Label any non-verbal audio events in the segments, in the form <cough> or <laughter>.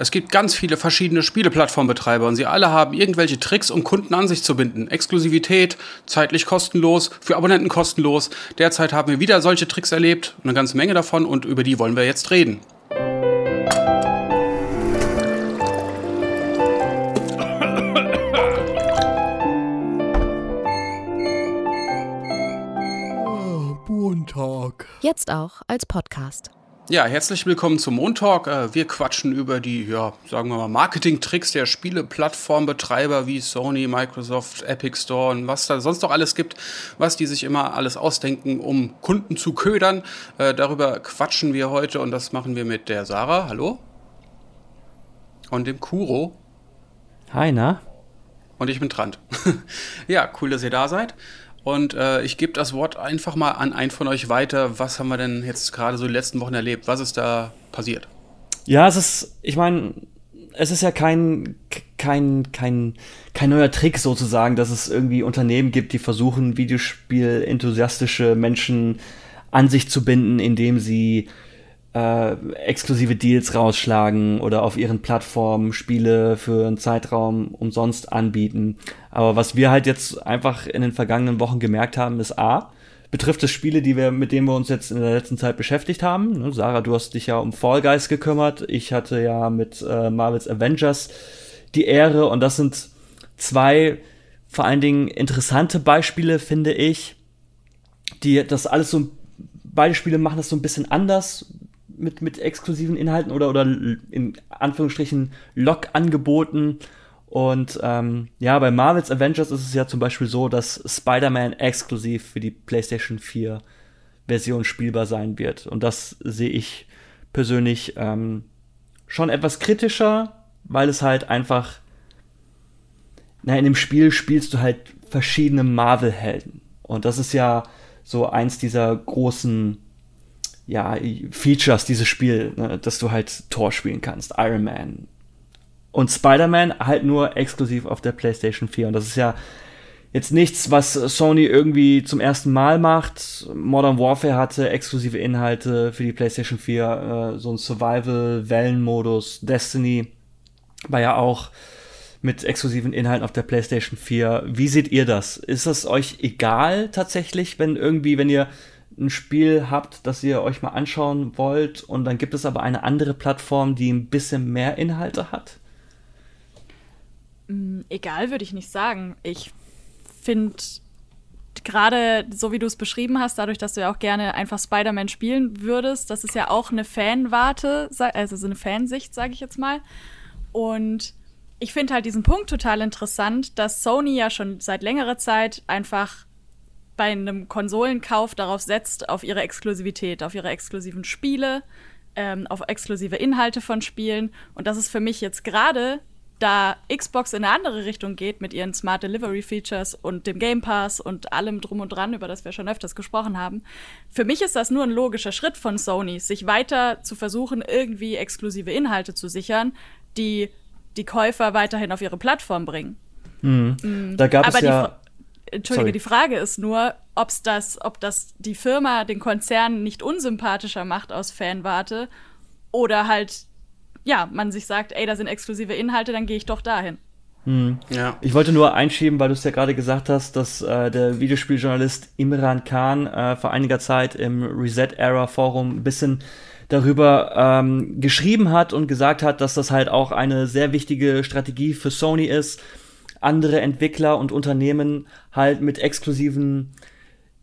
Es gibt ganz viele verschiedene Spieleplattformbetreiber und sie alle haben irgendwelche Tricks, um Kunden an sich zu binden. Exklusivität, zeitlich kostenlos, für Abonnenten kostenlos. Derzeit haben wir wieder solche Tricks erlebt, eine ganze Menge davon und über die wollen wir jetzt reden. Jetzt auch als Podcast. Ja, herzlich willkommen zum Montalk. Äh, wir quatschen über die, ja, sagen wir mal, Marketing-Tricks der Spieleplattformbetreiber wie Sony, Microsoft, Epic Store und was da sonst noch alles gibt, was die sich immer alles ausdenken, um Kunden zu ködern. Äh, darüber quatschen wir heute und das machen wir mit der Sarah. Hallo? Und dem Kuro. Hi, na? Und ich bin Trant. <laughs> ja, cool, dass ihr da seid. Und äh, ich gebe das Wort einfach mal an einen von euch weiter. Was haben wir denn jetzt gerade so die letzten Wochen erlebt? Was ist da passiert? Ja, es ist, ich meine, es ist ja kein, kein, kein, kein neuer Trick sozusagen, dass es irgendwie Unternehmen gibt, die versuchen, Videospiel-enthusiastische Menschen an sich zu binden, indem sie äh, exklusive Deals rausschlagen oder auf ihren Plattformen Spiele für einen Zeitraum umsonst anbieten. Aber was wir halt jetzt einfach in den vergangenen Wochen gemerkt haben, ist A, betrifft es Spiele, die wir, mit denen wir uns jetzt in der letzten Zeit beschäftigt haben. Ne, Sarah, du hast dich ja um Fall Guys gekümmert. Ich hatte ja mit äh, Marvel's Avengers die Ehre und das sind zwei vor allen Dingen interessante Beispiele, finde ich, die das alles so beide Spiele machen das so ein bisschen anders, mit, mit exklusiven Inhalten oder, oder in Anführungsstrichen Log-Angeboten. Und ähm, ja, bei Marvel's Avengers ist es ja zum Beispiel so, dass Spider-Man exklusiv für die PlayStation 4 Version spielbar sein wird. Und das sehe ich persönlich ähm, schon etwas kritischer, weil es halt einfach, na, in dem Spiel spielst du halt verschiedene Marvel-Helden. Und das ist ja so eins dieser großen ja, Features dieses Spiel, ne, dass du halt Tor spielen kannst, Iron Man. Und Spider-Man halt nur exklusiv auf der PlayStation 4. Und das ist ja jetzt nichts, was Sony irgendwie zum ersten Mal macht. Modern Warfare hatte exklusive Inhalte für die PlayStation 4, äh, so ein Survival-Wellenmodus. Destiny war ja auch mit exklusiven Inhalten auf der PlayStation 4. Wie seht ihr das? Ist es euch egal tatsächlich, wenn irgendwie, wenn ihr ein Spiel habt, das ihr euch mal anschauen wollt und dann gibt es aber eine andere Plattform, die ein bisschen mehr Inhalte hat? Mm, egal, würde ich nicht sagen. Ich finde gerade so wie du es beschrieben hast, dadurch, dass du ja auch gerne einfach Spider-Man spielen würdest, das ist ja auch eine Fanwarte, also so eine Fansicht, sage ich jetzt mal. Und ich finde halt diesen Punkt total interessant, dass Sony ja schon seit längerer Zeit einfach bei einem Konsolenkauf darauf setzt, auf ihre Exklusivität, auf ihre exklusiven Spiele, ähm, auf exklusive Inhalte von Spielen. Und das ist für mich jetzt gerade, da Xbox in eine andere Richtung geht mit ihren Smart Delivery Features und dem Game Pass und allem drum und dran, über das wir schon öfters gesprochen haben. Für mich ist das nur ein logischer Schritt von Sony, sich weiter zu versuchen, irgendwie exklusive Inhalte zu sichern, die die Käufer weiterhin auf ihre Plattform bringen. Mhm. Mhm. Da gab Aber es ja Entschuldige, Sorry. die Frage ist nur, ob's das, ob das die Firma, den Konzern nicht unsympathischer macht aus Fanwarte oder halt, ja, man sich sagt, ey, da sind exklusive Inhalte, dann gehe ich doch dahin. Hm. Ja. Ich wollte nur einschieben, weil du es ja gerade gesagt hast, dass äh, der Videospieljournalist Imran Khan äh, vor einiger Zeit im Reset Era Forum ein bisschen darüber ähm, geschrieben hat und gesagt hat, dass das halt auch eine sehr wichtige Strategie für Sony ist, andere Entwickler und Unternehmen halt mit exklusiven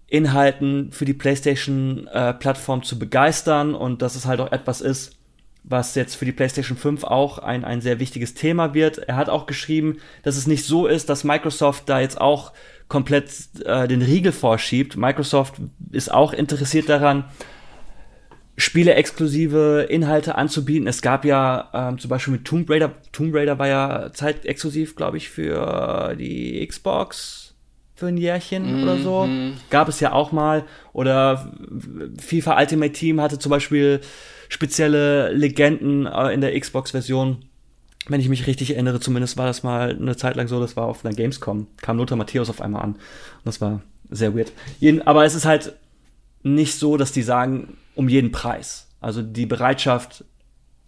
Inhalten für die PlayStation-Plattform äh, zu begeistern und dass es halt auch etwas ist, was jetzt für die PlayStation 5 auch ein, ein sehr wichtiges Thema wird. Er hat auch geschrieben, dass es nicht so ist, dass Microsoft da jetzt auch komplett äh, den Riegel vorschiebt. Microsoft ist auch interessiert daran, Spiele-exklusive Inhalte anzubieten. Es gab ja ähm, zum Beispiel mit Tomb Raider, Tomb Raider war ja zeitexklusiv, glaube ich, für die Xbox für ein Jährchen mm oder so. Mhm. Gab es ja auch mal. Oder FIFA Ultimate Team hatte zum Beispiel spezielle Legenden äh, in der Xbox-Version. Wenn ich mich richtig erinnere, zumindest war das mal eine Zeit lang so, das war auf einer Gamescom. Kam Lothar Matthäus auf einmal an. Und das war sehr weird. Jeden, aber es ist halt nicht so, dass die sagen, um jeden Preis. Also die Bereitschaft,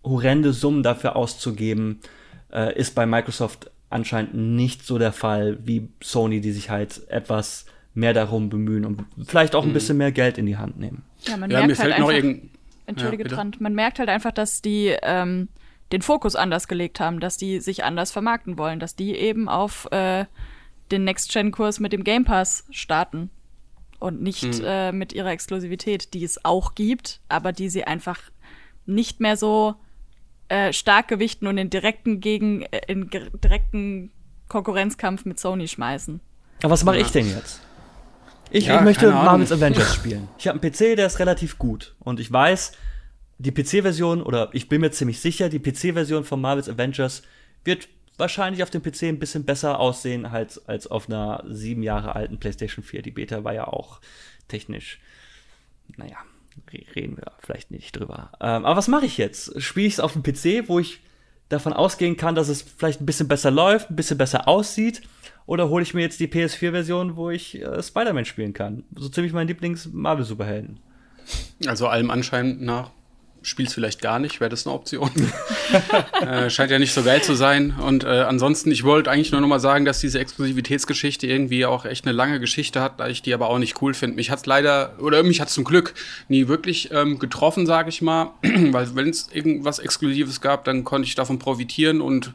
horrende Summen dafür auszugeben, äh, ist bei Microsoft anscheinend nicht so der Fall wie Sony, die sich halt etwas mehr darum bemühen und vielleicht auch ein mhm. bisschen mehr Geld in die Hand nehmen. Ja, man ja, merkt halt einfach, Entschuldige, ja, Trant, man merkt halt einfach, dass die ähm, den Fokus anders gelegt haben, dass die sich anders vermarkten wollen, dass die eben auf äh, den Next-Gen-Kurs mit dem Game Pass starten und nicht mhm. äh, mit ihrer Exklusivität, die es auch gibt, aber die sie einfach nicht mehr so äh, stark gewichten und in direkten gegen äh, in direkten Konkurrenzkampf mit Sony schmeißen. Aber was mache ja. ich denn jetzt? Ich, ja, ich möchte Marvel's Avengers spielen. Ich habe einen PC, der ist relativ gut und ich weiß, die PC-Version oder ich bin mir ziemlich sicher, die PC-Version von Marvel's Avengers wird wahrscheinlich auf dem PC ein bisschen besser aussehen als, als auf einer sieben Jahre alten PlayStation 4. Die Beta war ja auch technisch, naja, reden wir vielleicht nicht drüber. Ähm, aber was mache ich jetzt? Spiele ich es auf dem PC, wo ich davon ausgehen kann, dass es vielleicht ein bisschen besser läuft, ein bisschen besser aussieht? Oder hole ich mir jetzt die PS4-Version, wo ich äh, Spider-Man spielen kann? So ziemlich mein Lieblings-Marvel-Superhelden. Also allem Anschein nach spielst vielleicht gar nicht, wäre das eine Option. <laughs> äh, scheint ja nicht so geil zu sein. Und äh, ansonsten, ich wollte eigentlich nur noch mal sagen, dass diese Exklusivitätsgeschichte irgendwie auch echt eine lange Geschichte hat, da ich die aber auch nicht cool finde. Mich hat's leider, oder mich hat's zum Glück nie wirklich ähm, getroffen, sage ich mal. <clears throat> Weil wenn es irgendwas Exklusives gab, dann konnte ich davon profitieren und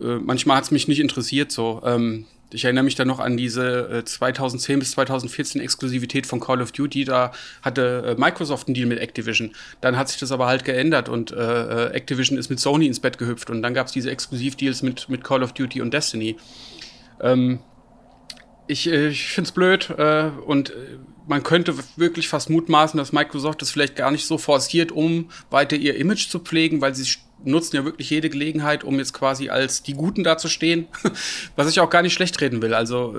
äh, manchmal hat's mich nicht interessiert so. Ähm, ich erinnere mich da noch an diese äh, 2010 bis 2014 Exklusivität von Call of Duty. Da hatte äh, Microsoft einen Deal mit Activision. Dann hat sich das aber halt geändert und äh, äh Activision ist mit Sony ins Bett gehüpft. Und dann gab es diese Exklusivdeals mit, mit Call of Duty und Destiny. Ähm, ich äh, ich finde es blöd äh, und man könnte wirklich fast mutmaßen, dass Microsoft das vielleicht gar nicht so forciert, um weiter ihr Image zu pflegen, weil sie nutzen ja wirklich jede Gelegenheit, um jetzt quasi als die Guten dazustehen, <laughs> was ich auch gar nicht schlecht reden will. Also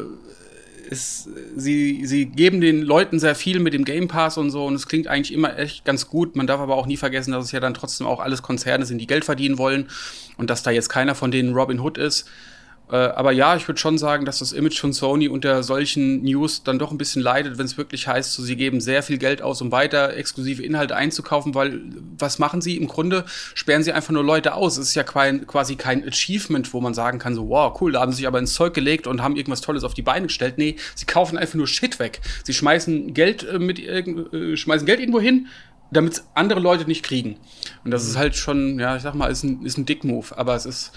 ist, äh, sie, sie geben den Leuten sehr viel mit dem Game Pass und so und es klingt eigentlich immer echt ganz gut. Man darf aber auch nie vergessen, dass es ja dann trotzdem auch alles Konzerne sind, die Geld verdienen wollen und dass da jetzt keiner von denen Robin Hood ist. Äh, aber ja, ich würde schon sagen, dass das Image von Sony unter solchen News dann doch ein bisschen leidet, wenn es wirklich heißt, so, sie geben sehr viel Geld aus, um weiter exklusive Inhalte einzukaufen, weil was machen sie? Im Grunde sperren sie einfach nur Leute aus. Es ist ja quasi kein Achievement, wo man sagen kann, so, wow, cool, da haben sie sich aber ins Zeug gelegt und haben irgendwas Tolles auf die Beine gestellt. Nee, sie kaufen einfach nur Shit weg. Sie schmeißen Geld äh, mit äh, schmeißen Geld irgendwo hin, damit andere Leute nicht kriegen. Und das ist halt schon, ja, ich sag mal, ist ein, ist ein Dick-Move, aber es ist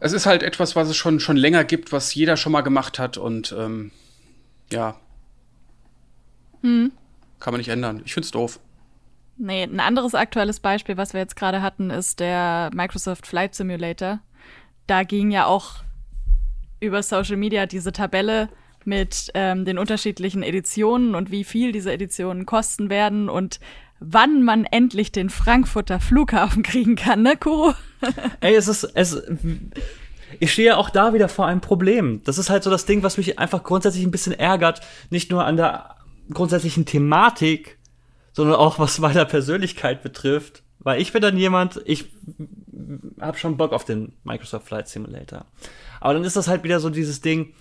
es ist halt etwas, was es schon, schon länger gibt, was jeder schon mal gemacht hat und ähm, ja. Hm. Kann man nicht ändern. Ich find's doof. Nee, ein anderes aktuelles Beispiel, was wir jetzt gerade hatten, ist der Microsoft Flight Simulator. Da ging ja auch über Social Media diese Tabelle mit ähm, den unterschiedlichen Editionen und wie viel diese Editionen kosten werden und wann man endlich den Frankfurter Flughafen kriegen kann, ne, Kuro? <laughs> Ey, es ist, es, ich stehe auch da wieder vor einem Problem. Das ist halt so das Ding, was mich einfach grundsätzlich ein bisschen ärgert. Nicht nur an der grundsätzlichen Thematik, sondern auch was meiner Persönlichkeit betrifft. Weil ich bin dann jemand, ich habe schon Bock auf den Microsoft Flight Simulator. Aber dann ist das halt wieder so dieses Ding,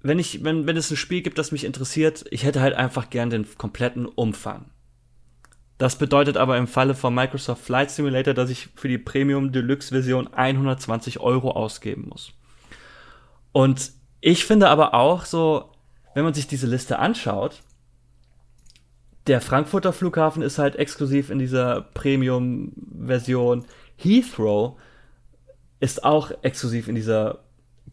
wenn ich, wenn, wenn es ein Spiel gibt, das mich interessiert, ich hätte halt einfach gern den kompletten Umfang. Das bedeutet aber im Falle von Microsoft Flight Simulator, dass ich für die Premium Deluxe Version 120 Euro ausgeben muss. Und ich finde aber auch so, wenn man sich diese Liste anschaut, der Frankfurter Flughafen ist halt exklusiv in dieser Premium-Version. Heathrow ist auch exklusiv in dieser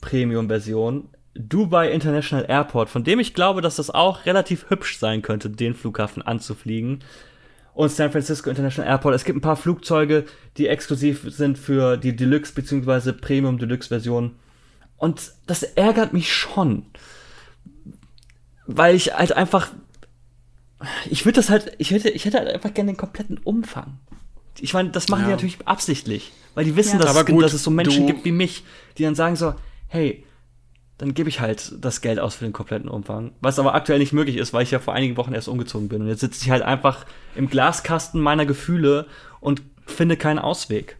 Premium-Version. Dubai International Airport, von dem ich glaube, dass das auch relativ hübsch sein könnte, den Flughafen anzufliegen, und San Francisco International Airport. Es gibt ein paar Flugzeuge, die exklusiv sind für die Deluxe bzw. Premium Deluxe Version. Und das ärgert mich schon. Weil ich halt einfach. Ich würde das halt. Ich hätte, ich hätte halt einfach gerne den kompletten Umfang. Ich meine, das machen ja. die natürlich absichtlich. Weil die wissen, ja. dass, gut, dass es so Menschen gibt wie mich, die dann sagen so, hey, dann gebe ich halt das Geld aus für den kompletten Umfang. Was aber aktuell nicht möglich ist, weil ich ja vor einigen Wochen erst umgezogen bin. Und jetzt sitze ich halt einfach im Glaskasten meiner Gefühle und finde keinen Ausweg.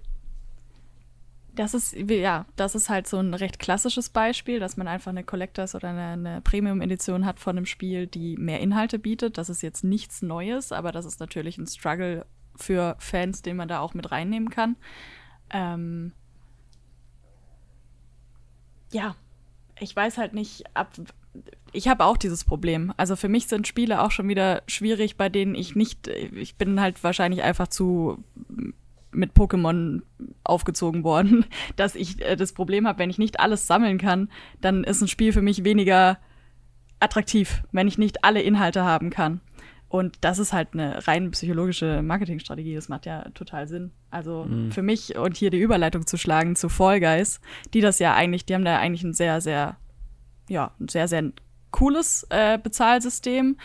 Das ist, ja, das ist halt so ein recht klassisches Beispiel, dass man einfach eine Collectors- oder eine, eine Premium-Edition hat von einem Spiel, die mehr Inhalte bietet. Das ist jetzt nichts Neues, aber das ist natürlich ein Struggle für Fans, den man da auch mit reinnehmen kann. Ähm ja, ich weiß halt nicht, ab. Ich habe auch dieses Problem. Also für mich sind Spiele auch schon wieder schwierig, bei denen ich nicht. Ich bin halt wahrscheinlich einfach zu mit Pokémon aufgezogen worden, <laughs> dass ich äh, das Problem habe, wenn ich nicht alles sammeln kann, dann ist ein Spiel für mich weniger attraktiv, wenn ich nicht alle Inhalte haben kann. Und das ist halt eine rein psychologische Marketingstrategie. Das macht ja total Sinn. Also mhm. für mich und hier die Überleitung zu schlagen zu Fall Guys, die das ja eigentlich, die haben da eigentlich ein sehr, sehr, ja, ein sehr, sehr cooles äh, Bezahlsystem.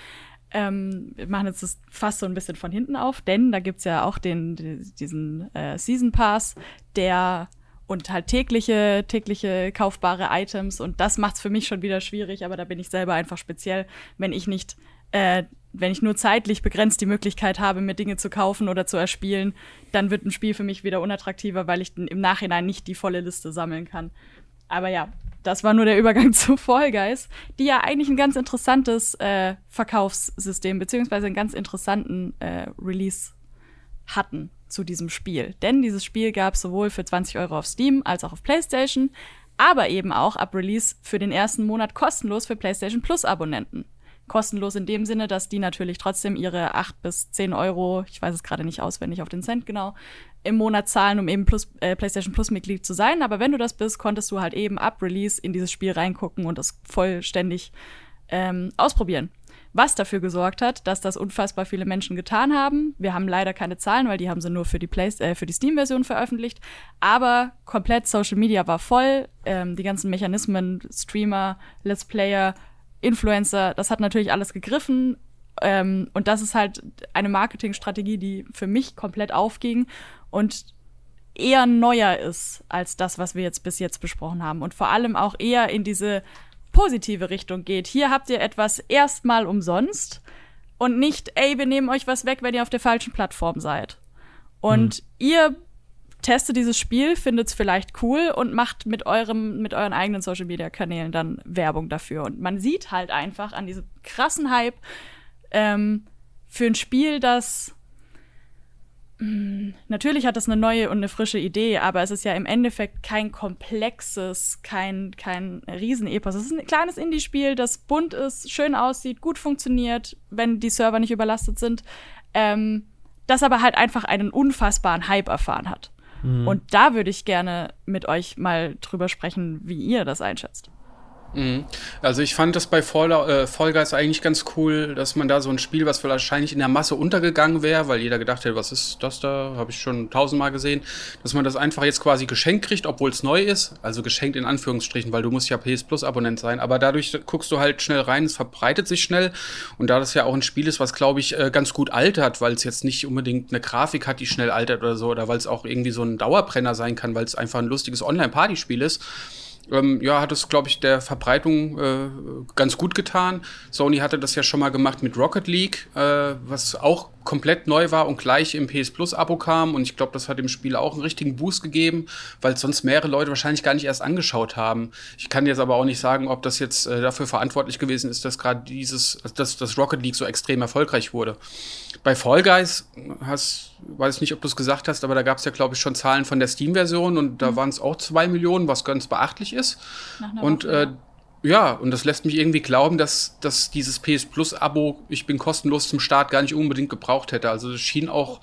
Ähm, wir machen jetzt das fast so ein bisschen von hinten auf, denn da gibt es ja auch den, diesen äh, Season Pass, der und halt tägliche, tägliche kaufbare Items und das macht es für mich schon wieder schwierig, aber da bin ich selber einfach speziell, wenn ich nicht, äh, wenn ich nur zeitlich begrenzt die Möglichkeit habe, mir Dinge zu kaufen oder zu erspielen, dann wird ein Spiel für mich wieder unattraktiver, weil ich im Nachhinein nicht die volle Liste sammeln kann. Aber ja, das war nur der Übergang <laughs> zu Fall Guys, die ja eigentlich ein ganz interessantes äh, Verkaufssystem beziehungsweise einen ganz interessanten äh, Release hatten zu diesem Spiel. Denn dieses Spiel gab es sowohl für 20 Euro auf Steam als auch auf PlayStation, aber eben auch ab Release für den ersten Monat kostenlos für PlayStation Plus Abonnenten. Kostenlos in dem Sinne, dass die natürlich trotzdem ihre 8 bis 10 Euro, ich weiß es gerade nicht auswendig auf den Cent genau, im Monat zahlen, um eben Plus, äh, PlayStation Plus Mitglied zu sein. Aber wenn du das bist, konntest du halt eben ab Release in dieses Spiel reingucken und das vollständig ähm, ausprobieren. Was dafür gesorgt hat, dass das unfassbar viele Menschen getan haben. Wir haben leider keine Zahlen, weil die haben sie nur für die, äh, die Steam-Version veröffentlicht. Aber komplett Social Media war voll. Ähm, die ganzen Mechanismen, Streamer, Let's Player, Influencer, das hat natürlich alles gegriffen. Ähm, und das ist halt eine Marketingstrategie, die für mich komplett aufging und eher neuer ist als das, was wir jetzt bis jetzt besprochen haben. Und vor allem auch eher in diese positive Richtung geht. Hier habt ihr etwas erstmal umsonst und nicht, ey, wir nehmen euch was weg, wenn ihr auf der falschen Plattform seid. Und hm. ihr testet dieses Spiel, findet es vielleicht cool und macht mit eurem, mit euren eigenen Social Media Kanälen dann Werbung dafür. Und man sieht halt einfach an diesem krassen Hype ähm, für ein Spiel, das Natürlich hat das eine neue und eine frische Idee, aber es ist ja im Endeffekt kein komplexes, kein, kein Riesenepos. Es ist ein kleines Indie-Spiel, das bunt ist, schön aussieht, gut funktioniert, wenn die Server nicht überlastet sind, ähm, das aber halt einfach einen unfassbaren Hype erfahren hat. Mhm. Und da würde ich gerne mit euch mal drüber sprechen, wie ihr das einschätzt. Mhm. Also ich fand das bei Fall, äh, Fall Guys eigentlich ganz cool, dass man da so ein Spiel, was wahrscheinlich in der Masse untergegangen wäre, weil jeder gedacht hätte, was ist das da, habe ich schon tausendmal gesehen, dass man das einfach jetzt quasi geschenkt kriegt, obwohl es neu ist, also geschenkt in Anführungsstrichen, weil du musst ja PS Plus Abonnent sein, aber dadurch guckst du halt schnell rein, es verbreitet sich schnell. Und da das ja auch ein Spiel ist, was glaube ich äh, ganz gut altert, weil es jetzt nicht unbedingt eine Grafik hat, die schnell altert oder so, oder weil es auch irgendwie so ein Dauerbrenner sein kann, weil es einfach ein lustiges Online-Partyspiel ist ähm, ja, hat es, glaube ich, der Verbreitung äh, ganz gut getan. Sony hatte das ja schon mal gemacht mit Rocket League, äh, was auch komplett neu war und gleich im PS Plus Abo kam. Und ich glaube, das hat dem Spiel auch einen richtigen Boost gegeben, weil sonst mehrere Leute wahrscheinlich gar nicht erst angeschaut haben. Ich kann jetzt aber auch nicht sagen, ob das jetzt äh, dafür verantwortlich gewesen ist, dass gerade dieses, dass das Rocket League so extrem erfolgreich wurde. Bei Fall Guys hast, weiß ich nicht, ob du es gesagt hast, aber da gab es ja, glaube ich, schon Zahlen von der Steam-Version und da mhm. waren es auch zwei Millionen, was ganz beachtlich ist. Und Woche, äh, ja, und das lässt mich irgendwie glauben, dass, dass dieses PS Plus-Abo, ich bin kostenlos zum Start, gar nicht unbedingt gebraucht hätte. Also es schien auch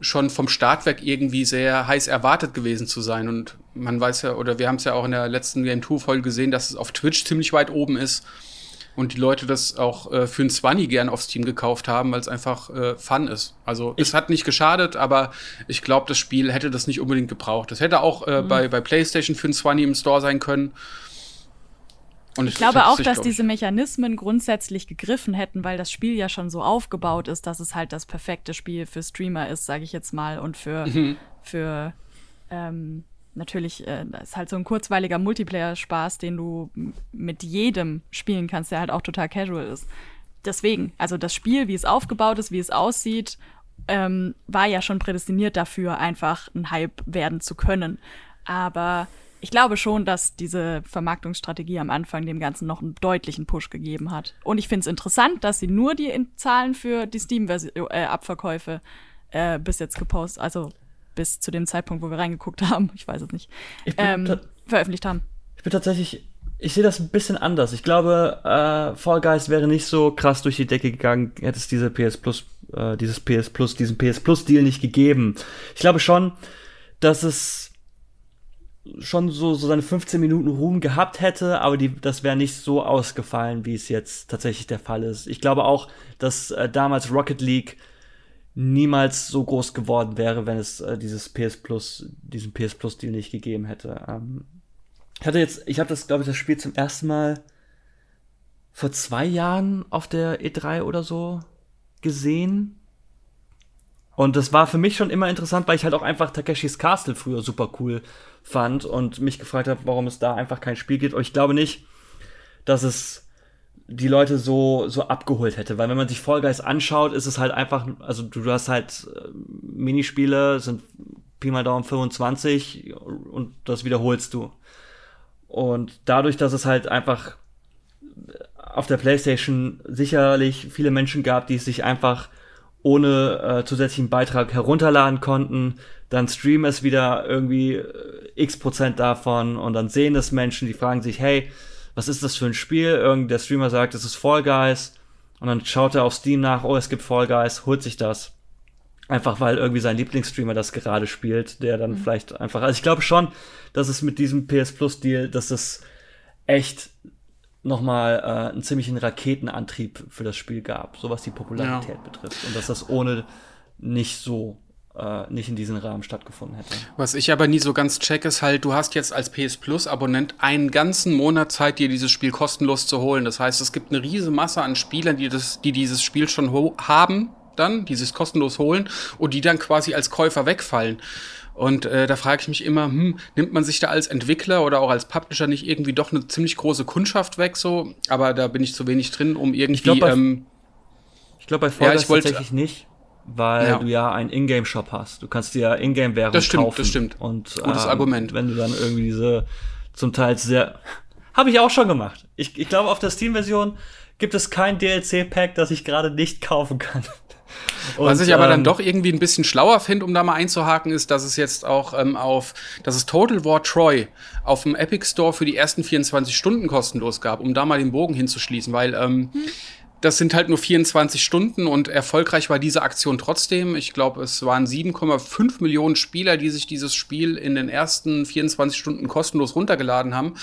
schon vom Startwerk irgendwie sehr heiß erwartet gewesen zu sein. Und man weiß ja, oder wir haben es ja auch in der letzten Game 2-Folge gesehen, dass es auf Twitch ziemlich weit oben ist. Und die Leute das auch äh, für ein 20 gern auf Steam gekauft haben, weil es einfach äh, Fun ist. Also ich es hat nicht geschadet, aber ich glaube, das Spiel hätte das nicht unbedingt gebraucht. Das hätte auch äh, mhm. bei, bei PlayStation für ein 20 im Store sein können. Und ich glaube auch, dass diese Mechanismen grundsätzlich gegriffen hätten, weil das Spiel ja schon so aufgebaut ist, dass es halt das perfekte Spiel für Streamer ist, sage ich jetzt mal, und für, mhm. für ähm, natürlich, äh, das ist halt so ein kurzweiliger Multiplayer-Spaß, den du mit jedem spielen kannst, der halt auch total casual ist. Deswegen, also das Spiel, wie es aufgebaut ist, wie es aussieht, ähm, war ja schon prädestiniert dafür, einfach ein Hype werden zu können. Aber ich glaube schon, dass diese Vermarktungsstrategie am Anfang dem Ganzen noch einen deutlichen Push gegeben hat. Und ich finde es interessant, dass sie nur die Zahlen für die Steam-Abverkäufe äh, bis jetzt gepostet, also bis zu dem Zeitpunkt, wo wir reingeguckt <laughs> haben, ich weiß es nicht, ähm, veröffentlicht haben. Ich bin tatsächlich, ich sehe das ein bisschen anders. Ich glaube, äh, Fall Guys wäre nicht so krass durch die Decke gegangen, hätte es diese PS Plus, äh, dieses PS Plus, diesen PS Plus Deal nicht gegeben. Ich glaube schon, dass es schon so, so seine 15 Minuten Ruhm gehabt hätte, aber die, das wäre nicht so ausgefallen, wie es jetzt tatsächlich der Fall ist. Ich glaube auch, dass äh, damals Rocket League niemals so groß geworden wäre, wenn es äh, dieses PS Plus, diesen PS Plus Deal nicht gegeben hätte. Ähm, ich hatte jetzt, ich habe das, glaube ich, das Spiel zum ersten Mal vor zwei Jahren auf der E3 oder so gesehen. Und das war für mich schon immer interessant, weil ich halt auch einfach Takeshis Castle früher super cool fand und mich gefragt habe, warum es da einfach kein Spiel gibt. Und ich glaube nicht, dass es die Leute so, so abgeholt hätte. Weil wenn man sich Fall Guys anschaut, ist es halt einfach, also du, hast halt äh, Minispiele, sind Pi mal Daumen 25 und das wiederholst du. Und dadurch, dass es halt einfach auf der PlayStation sicherlich viele Menschen gab, die es sich einfach ohne äh, zusätzlichen Beitrag herunterladen konnten, dann streamen es wieder irgendwie äh, x Prozent davon und dann sehen es Menschen, die fragen sich, hey, was ist das für ein Spiel? Irgend der Streamer sagt, es ist Fall Guys und dann schaut er auf Steam nach, oh, es gibt Fall Guys, holt sich das. Einfach weil irgendwie sein Lieblingsstreamer das gerade spielt, der dann vielleicht einfach. Also ich glaube schon, dass es mit diesem PS Plus Deal, dass das echt nochmal äh, einen ziemlichen Raketenantrieb für das Spiel gab, so was die Popularität betrifft. Und dass das ohne nicht so, äh, nicht in diesem Rahmen stattgefunden hätte. Was ich aber nie so ganz check, ist halt, du hast jetzt als PS Plus Abonnent einen ganzen Monat Zeit, dir dieses Spiel kostenlos zu holen. Das heißt, es gibt eine riesige Masse an Spielern, die, das, die dieses Spiel schon ho- haben, dann, dieses kostenlos holen und die dann quasi als Käufer wegfallen. Und äh, da frage ich mich immer, hm, nimmt man sich da als Entwickler oder auch als Publisher nicht irgendwie doch eine ziemlich große Kundschaft weg so? Aber da bin ich zu wenig drin, um irgendwie. glaub, bei- ähm, Ich glaube bei Fall Ja, ich tatsächlich nicht, weil Ja. du ja einen Ingame-Shop hast. Du kannst dir ja Ingame-Währung Das stimmt, kaufen. das stimmt. Und, Gutes ähm, Argument. Wenn du dann irgendwie diese zum Teil sehr... <laughs> Habe ich auch schon gemacht. Ich, ich glaube, auf der Steam-Version gibt es kein DLC-Pack, das ich gerade nicht kaufen kann. Was Und, ich aber dann ähm, doch irgendwie ein bisschen schlauer finde, um da mal einzuhaken, ist, dass es jetzt auch ähm, auf, dass es Total War Troy auf dem Epic Store für die ersten 24 Stunden kostenlos gab, um da mal den Bogen hinzuschließen, weil ähm, das sind halt nur 24 Stunden und erfolgreich war diese Aktion trotzdem. Ich glaube, es waren 7,5 Millionen Spieler, die sich dieses Spiel in den ersten 24 Stunden kostenlos runtergeladen haben.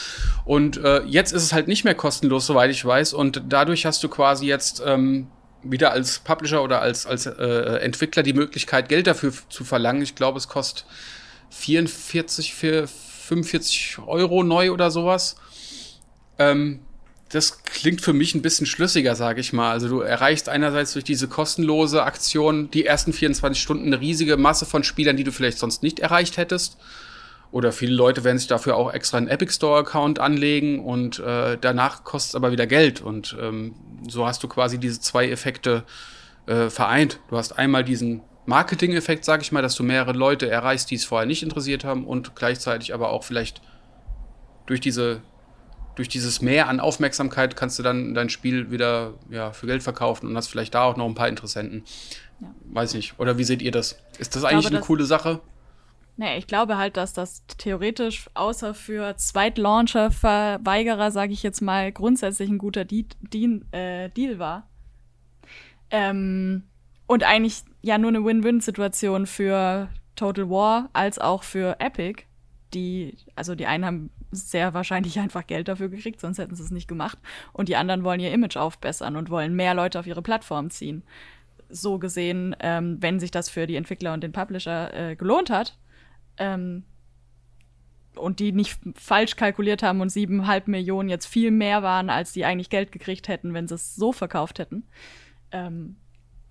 Und äh, jetzt ist es halt nicht mehr kostenlos, soweit ich weiß. Und dadurch hast du quasi jetzt ähm, wieder als Publisher oder als, als äh, Entwickler die Möglichkeit, Geld dafür zu verlangen. Ich glaube, es kostet 44 für 45 Euro neu oder sowas. Ähm, das klingt für mich ein bisschen schlüssiger, sage ich mal. Also du erreichst einerseits durch diese kostenlose Aktion die ersten 24 Stunden eine riesige Masse von Spielern, die du vielleicht sonst nicht erreicht hättest. Oder viele Leute werden sich dafür auch extra einen Epic Store-Account anlegen und äh, danach kostet es aber wieder Geld. Und ähm, so hast du quasi diese zwei Effekte äh, vereint. Du hast einmal diesen Marketing-Effekt, sag ich mal, dass du mehrere Leute erreichst, die es vorher nicht interessiert haben und gleichzeitig aber auch vielleicht durch diese durch dieses Mehr an Aufmerksamkeit kannst du dann dein Spiel wieder ja, für Geld verkaufen und hast vielleicht da auch noch ein paar Interessenten. Ja. Weiß nicht. Oder wie seht ihr das? Ist das eigentlich glaube, eine coole Sache? Nee, ich glaube halt, dass das theoretisch außer für Zweitlauncher-Verweigerer, sage ich jetzt mal, grundsätzlich ein guter Di Dien äh, Deal war. Ähm, und eigentlich ja nur eine Win-Win-Situation für Total War als auch für Epic. Die, also die einen haben sehr wahrscheinlich einfach Geld dafür gekriegt, sonst hätten sie es nicht gemacht. Und die anderen wollen ihr Image aufbessern und wollen mehr Leute auf ihre Plattform ziehen. So gesehen, ähm, wenn sich das für die Entwickler und den Publisher äh, gelohnt hat, ähm, und die nicht falsch kalkuliert haben und siebeneinhalb Millionen jetzt viel mehr waren, als die eigentlich Geld gekriegt hätten, wenn sie es so verkauft hätten, ähm,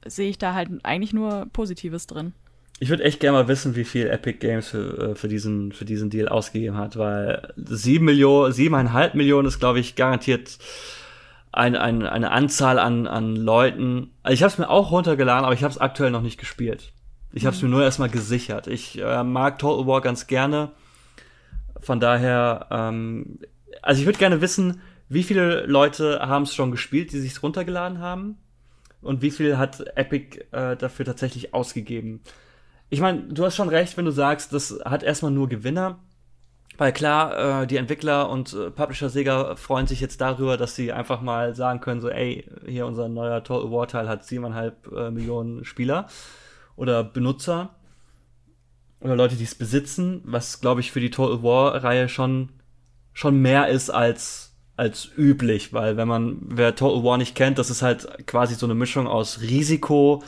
sehe ich da halt eigentlich nur Positives drin. Ich würde echt gerne mal wissen, wie viel Epic Games für, äh, für, diesen, für diesen Deal ausgegeben hat, weil sieben Millionen, siebeneinhalb Millionen ist, glaube ich, garantiert ein, ein, eine Anzahl an, an Leuten. Also ich habe es mir auch runtergeladen, aber ich habe es aktuell noch nicht gespielt. Ich habe es mir nur erstmal gesichert. Ich äh, mag Total War ganz gerne. Von daher, ähm, also ich würde gerne wissen, wie viele Leute haben es schon gespielt, die sich runtergeladen haben. und wie viel hat Epic äh, dafür tatsächlich ausgegeben? Ich meine, du hast schon recht, wenn du sagst, das hat erstmal nur Gewinner. Weil klar, äh, die Entwickler und äh, Publisher Sega freuen sich jetzt darüber, dass sie einfach mal sagen können, so, ey, hier unser neuer Total War Teil hat siebeneinhalb äh, Millionen Spieler oder Benutzer oder Leute, die es besitzen, was glaube ich für die Total War Reihe schon schon mehr ist als als üblich, weil wenn man wer Total War nicht kennt, das ist halt quasi so eine Mischung aus Risiko,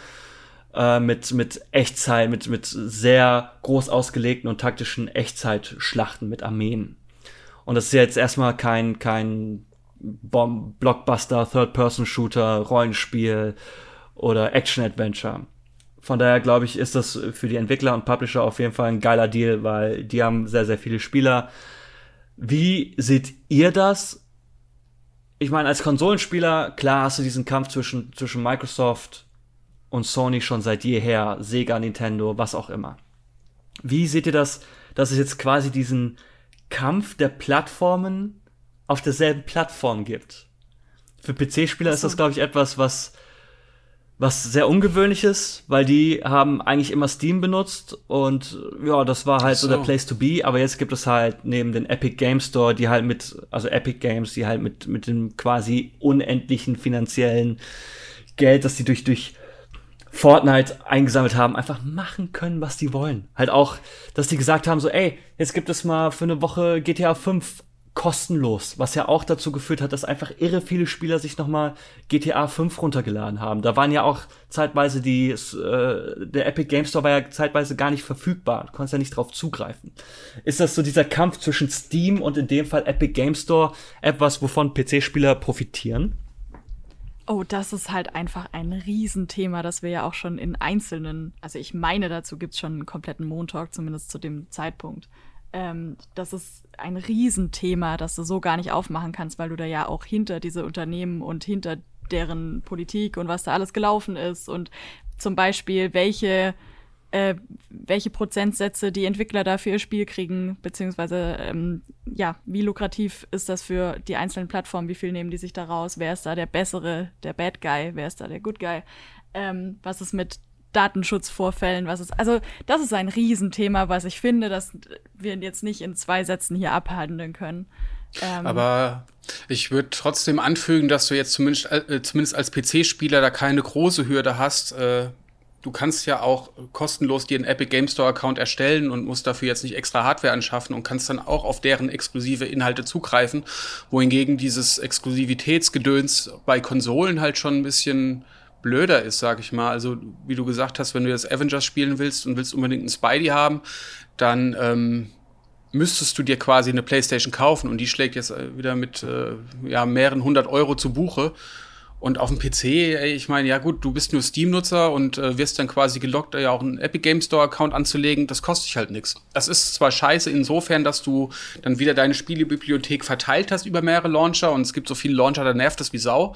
äh, mit, mit Echtzeit, mit, mit sehr groß ausgelegten und taktischen Echtzeitschlachten mit Armeen. Und das ist jetzt erstmal kein, kein Bomb Blockbuster, Third-Person-Shooter, Rollenspiel oder Action-Adventure. Von daher glaube ich, ist das für die Entwickler und Publisher auf jeden Fall ein geiler Deal, weil die haben sehr, sehr viele Spieler. Wie seht ihr das? Ich meine, als Konsolenspieler, klar hast du diesen Kampf zwischen, zwischen Microsoft und Sony schon seit jeher, Sega, Nintendo, was auch immer. Wie seht ihr das, dass es jetzt quasi diesen Kampf der Plattformen auf derselben Plattform gibt? Für PC-Spieler ist das, glaube ich, etwas, was, was sehr ungewöhnlich ist, weil die haben eigentlich immer Steam benutzt und ja, das war halt so. so der Place to be, aber jetzt gibt es halt neben den Epic Game Store, die halt mit, also Epic Games, die halt mit, mit dem quasi unendlichen finanziellen Geld, das sie durch, durch Fortnite eingesammelt haben, einfach machen können, was die wollen. Halt auch, dass die gesagt haben, so, ey, jetzt gibt es mal für eine Woche GTA 5 kostenlos, was ja auch dazu geführt hat, dass einfach irre viele Spieler sich nochmal GTA 5 runtergeladen haben. Da waren ja auch zeitweise die, äh, der Epic Game Store war ja zeitweise gar nicht verfügbar. Du konntest ja nicht drauf zugreifen. Ist das so dieser Kampf zwischen Steam und in dem Fall Epic Game Store etwas, wovon PC-Spieler profitieren? Oh, das ist halt einfach ein Riesenthema, das wir ja auch schon in einzelnen, also ich meine, dazu gibt es schon einen kompletten Montalk, zumindest zu dem Zeitpunkt. Ähm, das ist ein Riesenthema, das du so gar nicht aufmachen kannst, weil du da ja auch hinter diese Unternehmen und hinter deren Politik und was da alles gelaufen ist und zum Beispiel, welche äh, welche Prozentsätze die Entwickler da für ihr Spiel kriegen, beziehungsweise ähm, ja, wie lukrativ ist das für die einzelnen Plattformen, wie viel nehmen die sich da raus, wer ist da der bessere, der Bad Guy, wer ist da der Good Guy, ähm, was ist mit Datenschutzvorfällen, was ist, also das ist ein Riesenthema, was ich finde, dass wir jetzt nicht in zwei Sätzen hier abhandeln können. Ähm, Aber ich würde trotzdem anfügen, dass du jetzt zumindest, äh, zumindest als PC-Spieler da keine große Hürde hast, äh, du kannst ja auch kostenlos dir einen Epic Game Store Account erstellen und musst dafür jetzt nicht extra Hardware anschaffen und kannst dann auch auf deren exklusive Inhalte zugreifen, wohingegen dieses Exklusivitätsgedöns bei Konsolen halt schon ein bisschen blöder ist, sag ich mal. Also, wie du gesagt hast, wenn du jetzt Avengers spielen willst und willst unbedingt einen Spidey haben, dann ähm, müsstest du dir quasi eine PlayStation kaufen und die schlägt jetzt äh, wieder mit äh, ja, mehreren hundert Euro zu Buche. Und auf dem PC, ey, ich meine, ja gut, du bist nur Steam-Nutzer und äh, wirst dann quasi gelockt, ja auch einen Epic Game Store-Account anzulegen, das kostet dich halt nichts. Das ist zwar scheiße insofern, dass du dann wieder deine Spielebibliothek verteilt hast über mehrere Launcher und es gibt so viele Launcher, da nervt das wie Sau.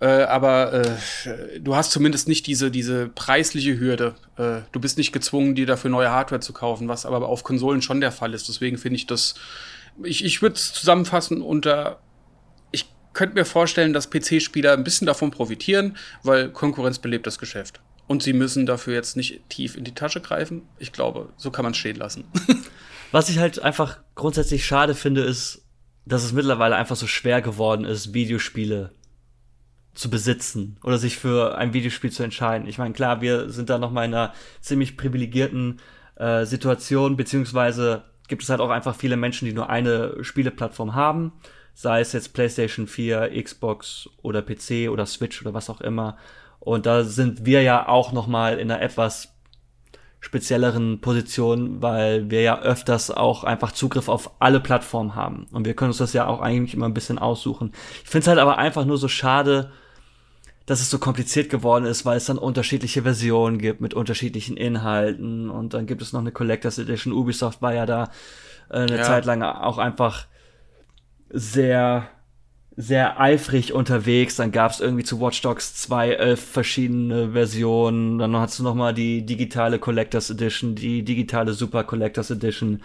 Äh, aber äh, du hast zumindest nicht diese, diese preisliche Hürde. Äh, du bist nicht gezwungen, dir dafür neue Hardware zu kaufen, was aber auf Konsolen schon der Fall ist. Deswegen finde ich das, ich, ich würde es zusammenfassen unter könnte mir vorstellen, dass PC-Spieler ein bisschen davon profitieren, weil Konkurrenz belebt das Geschäft. Und sie müssen dafür jetzt nicht tief in die Tasche greifen. Ich glaube, so kann man es stehen lassen. <laughs> Was ich halt einfach grundsätzlich schade finde, ist, dass es mittlerweile einfach so schwer geworden ist, Videospiele zu besitzen oder sich für ein Videospiel zu entscheiden. Ich meine, klar, wir sind da noch mal in einer ziemlich privilegierten äh, Situation, beziehungsweise gibt es halt auch einfach viele Menschen, die nur eine Spieleplattform haben sei es jetzt PlayStation 4, Xbox oder PC oder Switch oder was auch immer. Und da sind wir ja auch noch mal in einer etwas spezielleren Position, weil wir ja öfters auch einfach Zugriff auf alle Plattformen haben. Und wir können uns das ja auch eigentlich immer ein bisschen aussuchen. Ich finde es halt aber einfach nur so schade, dass es so kompliziert geworden ist, weil es dann unterschiedliche Versionen gibt mit unterschiedlichen Inhalten und dann gibt es noch eine Collectors Edition. Ubisoft war ja da äh, eine ja. Zeit lang auch einfach sehr, sehr eifrig unterwegs. Dann gab es irgendwie zu Watch Dogs 2 elf verschiedene Versionen. Dann hast du noch mal die digitale Collectors Edition, die digitale Super Collectors Edition.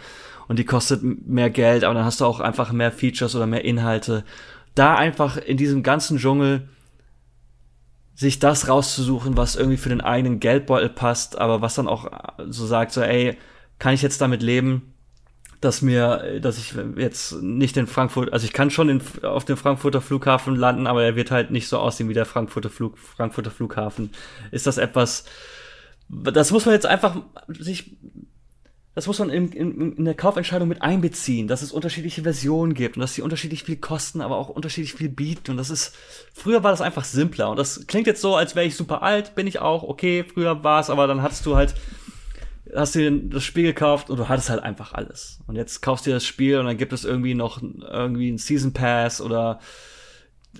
Und die kostet mehr Geld, aber dann hast du auch einfach mehr Features oder mehr Inhalte. Da einfach in diesem ganzen Dschungel sich das rauszusuchen, was irgendwie für den eigenen Geldbeutel passt, aber was dann auch so sagt, so, ey, kann ich jetzt damit leben, dass mir, dass ich jetzt nicht in Frankfurt, also ich kann schon in, auf dem Frankfurter Flughafen landen, aber er wird halt nicht so aussehen wie der Frankfurter, Flug, Frankfurter Flughafen. Ist das etwas, das muss man jetzt einfach sich das muss man in, in, in der Kaufentscheidung mit einbeziehen, dass es unterschiedliche Versionen gibt und dass sie unterschiedlich viel kosten, aber auch unterschiedlich viel bieten. Und das ist, früher war das einfach simpler. Und das klingt jetzt so, als wäre ich super alt, bin ich auch, okay, früher war es, aber dann hattest du halt, hast dir das Spiel gekauft und du hattest halt einfach alles. Und jetzt kaufst du dir das Spiel und dann gibt es irgendwie noch irgendwie einen Season Pass oder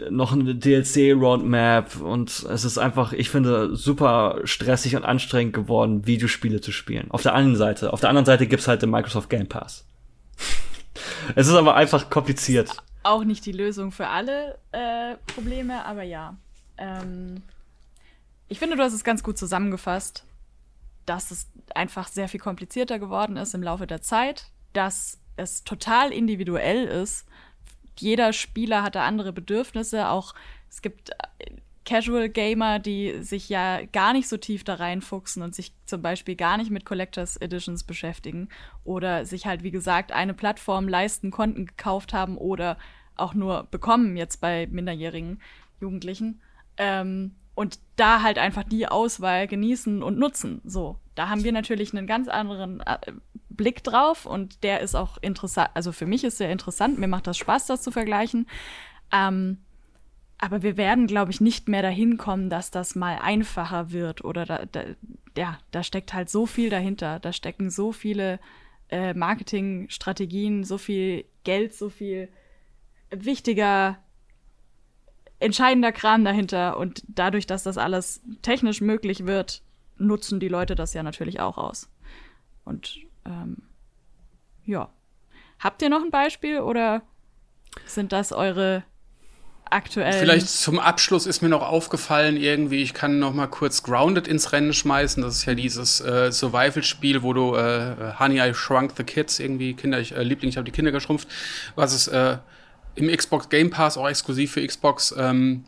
noch eine DLC-Roadmap und es ist einfach, ich finde, super stressig und anstrengend geworden, Videospiele zu spielen. Auf der einen Seite. Auf der anderen Seite gibt's halt den Microsoft Game Pass. <laughs> es ist aber einfach kompliziert. Auch nicht die Lösung für alle äh, Probleme, aber ja. Ähm, ich finde, du hast es ganz gut zusammengefasst, dass es einfach sehr viel komplizierter geworden ist im Laufe der Zeit, dass es total individuell ist jeder Spieler hat da andere Bedürfnisse. Auch es gibt äh, Casual Gamer, die sich ja gar nicht so tief da reinfuchsen und sich zum Beispiel gar nicht mit Collectors Editions beschäftigen oder sich halt, wie gesagt, eine Plattform leisten konnten, gekauft haben oder auch nur bekommen jetzt bei minderjährigen Jugendlichen. Ähm, und da halt einfach die Auswahl genießen und nutzen. So, da haben wir natürlich einen ganz anderen äh, Blick drauf und der ist auch interessant. Also für mich ist der interessant. Mir macht das Spaß, das zu vergleichen. Ähm, aber wir werden, glaube ich, nicht mehr dahin kommen, dass das mal einfacher wird oder da, da, ja, da steckt halt so viel dahinter. Da stecken so viele äh, Marketingstrategien, so viel Geld, so viel wichtiger entscheidender Kram dahinter. Und dadurch, dass das alles technisch möglich wird, nutzen die Leute das ja natürlich auch aus. Und ähm, ja. Habt ihr noch ein Beispiel oder sind das eure aktuellen? Vielleicht zum Abschluss ist mir noch aufgefallen, irgendwie, ich kann noch mal kurz Grounded ins Rennen schmeißen. Das ist ja dieses äh, Survival-Spiel, wo du äh, Honey, I Shrunk the Kids, irgendwie Kinder, ich, äh, Liebling, ich habe die Kinder geschrumpft, was es äh, im Xbox Game Pass, auch exklusiv für Xbox, ähm,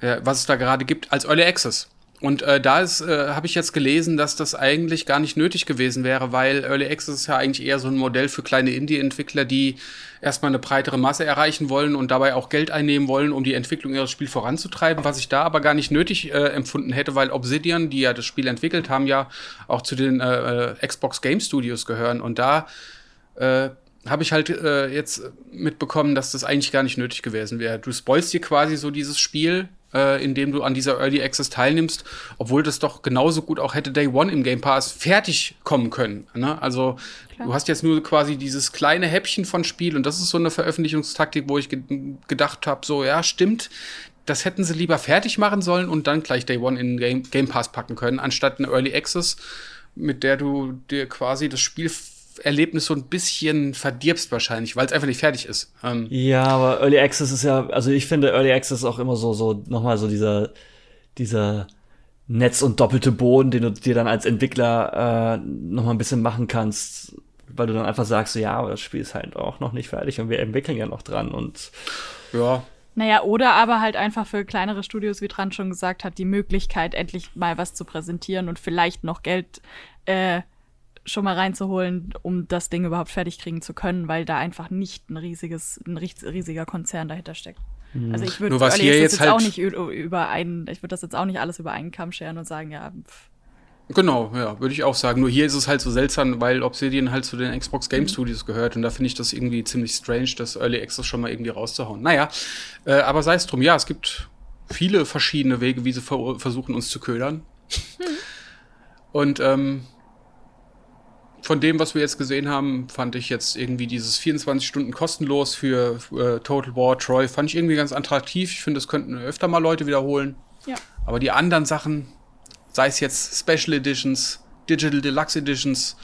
äh, was es da gerade gibt, als Early Access. Und äh, da ist, äh, habe ich jetzt gelesen, dass das eigentlich gar nicht nötig gewesen wäre, weil Early Access ist ja eigentlich eher so ein Modell für kleine Indie-Entwickler, die erstmal eine breitere Masse erreichen wollen und dabei auch Geld einnehmen wollen, um die Entwicklung ihres Spiels voranzutreiben, was ich da aber gar nicht nötig äh, empfunden hätte, weil Obsidian, die ja das Spiel entwickelt haben, ja auch zu den äh, Xbox Game Studios gehören. Und da äh, habe ich halt äh, jetzt mitbekommen, dass das eigentlich gar nicht nötig gewesen wäre. Du spoilst dir quasi so dieses Spiel, äh, indem du an dieser Early Access teilnimmst, obwohl das doch genauso gut auch hätte Day One im Game Pass fertig kommen können. Ne? Also Klar. du hast jetzt nur quasi dieses kleine Häppchen von Spiel und das ist so eine Veröffentlichungstaktik, wo ich ge gedacht habe, so ja, stimmt, das hätten sie lieber fertig machen sollen und dann gleich Day One in Game, Game Pass packen können, anstatt eine Early Access, mit der du dir quasi das Spiel Erlebnis so ein bisschen verdirbst wahrscheinlich, weil es einfach nicht fertig ist. Ähm ja, aber Early Access ist ja, also ich finde Early Access auch immer so, so nochmal so dieser, dieser Netz und doppelte Boden, den du dir dann als Entwickler äh, nochmal ein bisschen machen kannst, weil du dann einfach sagst, so, ja, aber das Spiel ist halt auch noch nicht fertig und wir entwickeln ja noch dran und ja. Naja, oder aber halt einfach für kleinere Studios, wie Tran schon gesagt hat, die Möglichkeit, endlich mal was zu präsentieren und vielleicht noch Geld äh, schon mal reinzuholen, um das Ding überhaupt fertig kriegen zu können, weil da einfach nicht ein riesiges, ein riesiger Konzern dahinter steckt. Mhm. Also ich würde jetzt, jetzt halt auch nicht über einen, ich würde das jetzt auch nicht alles über einen Kamm scheren und sagen, ja. Pff. Genau, ja, würde ich auch sagen. Nur hier ist es halt so seltsam, weil Obsidian halt zu den Xbox Game mhm. Studios gehört und da finde ich das irgendwie ziemlich strange, das Early Access schon mal irgendwie rauszuhauen. Naja, äh, aber sei es drum, ja, es gibt viele verschiedene Wege, wie sie ver versuchen, uns zu ködern. Mhm. Und ähm, von dem, was wir jetzt gesehen haben, fand ich jetzt irgendwie dieses 24 Stunden kostenlos für äh, Total War Troy, fand ich irgendwie ganz attraktiv. Ich finde, das könnten öfter mal Leute wiederholen. Ja. Aber die anderen Sachen, sei es jetzt Special Editions, Digital Deluxe Editions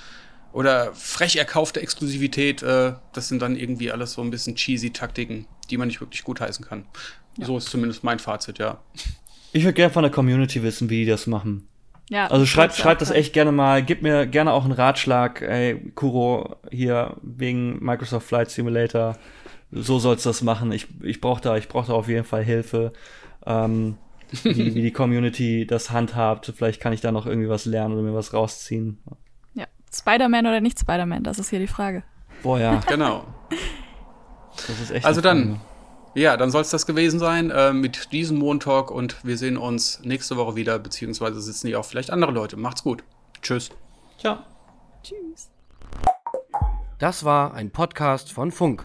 oder frech erkaufte Exklusivität, äh, das sind dann irgendwie alles so ein bisschen cheesy Taktiken, die man nicht wirklich gutheißen kann. Ja. So ist zumindest mein Fazit, ja. Ich würde gerne von der Community wissen, wie die das machen. Ja, also schreibt schreibt das echt gerne mal. Gib mir gerne auch einen Ratschlag. Ey, Kuro, hier wegen Microsoft Flight Simulator. So sollst du das machen. Ich, ich brauche da, ich brauch da auf jeden Fall Hilfe. Ähm, wie, wie die <laughs> Community das handhabt. Vielleicht kann ich da noch irgendwie was lernen oder mir was rausziehen. Ja, Spider-Man oder nicht Spider-Man, das ist hier die Frage. Boah, ja. Genau. Das ist echt Also dann, Frage. Ja, dann soll es das gewesen sein äh, mit diesem Montalk und wir sehen uns nächste Woche wieder, beziehungsweise sitzen hier auch vielleicht andere Leute. Macht's gut. Tschüss. Ciao. Tschüss. Das war ein Podcast von Funk.